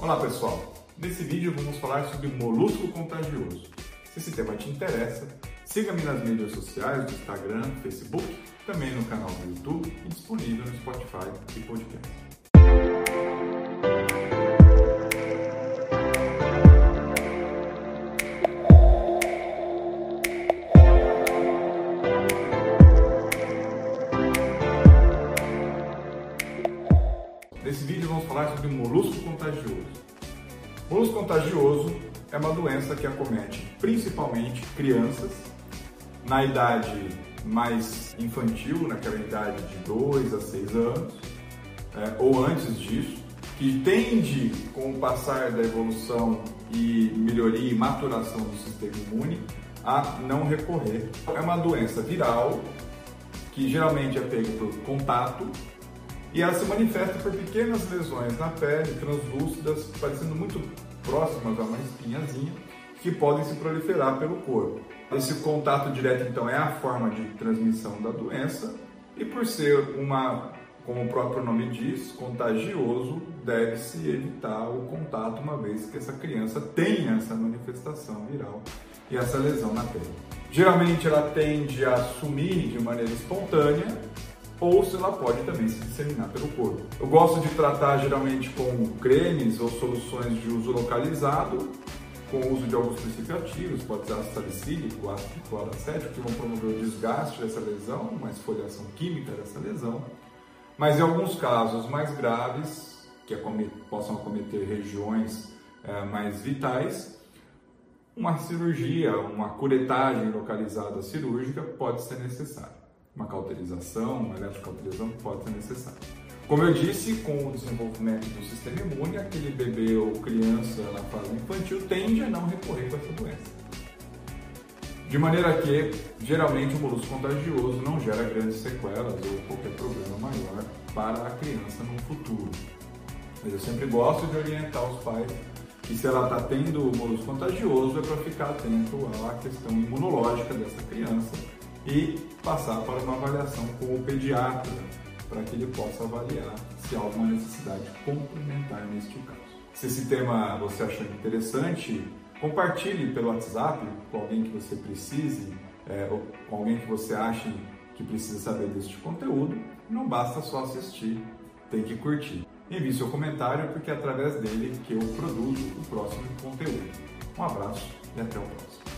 Olá pessoal, nesse vídeo vamos falar sobre molusco contagioso. Se esse tema te interessa, siga-me nas mídias sociais Instagram, Facebook, também no canal do YouTube e disponível no Spotify e podcast. Nesse vídeo vamos falar sobre molusco contagioso. Molusco contagioso é uma doença que acomete principalmente crianças na idade mais infantil, naquela idade de 2 a 6 anos, é, ou antes disso, que tende, com o passar da evolução e melhoria e maturação do sistema imune, a não recorrer. É uma doença viral que geralmente é pega por contato e ela se manifesta por pequenas lesões na pele, translúcidas, parecendo muito próximas a uma espinhazinha, que podem se proliferar pelo corpo. Esse contato direto, então, é a forma de transmissão da doença, e por ser uma, como o próprio nome diz, contagioso, deve-se evitar o contato, uma vez que essa criança tenha essa manifestação viral e essa lesão na pele. Geralmente ela tende a sumir de maneira espontânea ou se ela pode também se disseminar pelo corpo. Eu gosto de tratar geralmente com cremes ou soluções de uso localizado, com o uso de alguns princípios ativos, pode ser ácido salicílico, ácido cloracético, que vão promover o desgaste dessa lesão, uma esfoliação química dessa lesão. Mas em alguns casos mais graves, que possam acometer regiões é, mais vitais, uma cirurgia, uma curetagem localizada cirúrgica pode ser necessária uma cauterização, uma eletrocauterização pode ser necessária. Como eu disse, com o desenvolvimento do sistema imune, aquele bebê ou criança na fase infantil tende a não recorrer com essa doença. De maneira que, geralmente, o molusco contagioso não gera grandes sequelas ou qualquer problema maior para a criança no futuro. Mas eu sempre gosto de orientar os pais que se ela está tendo o molusco contagioso é para ficar atento à questão imunológica dessa criança e passar para uma avaliação com o pediatra, para que ele possa avaliar se há alguma necessidade complementar neste caso. Se esse tema você achou interessante, compartilhe pelo WhatsApp com alguém que você precise, é, ou com alguém que você ache que precisa saber deste conteúdo. Não basta só assistir, tem que curtir. Envie seu comentário porque é através dele que eu produzo o próximo conteúdo. Um abraço e até o próximo.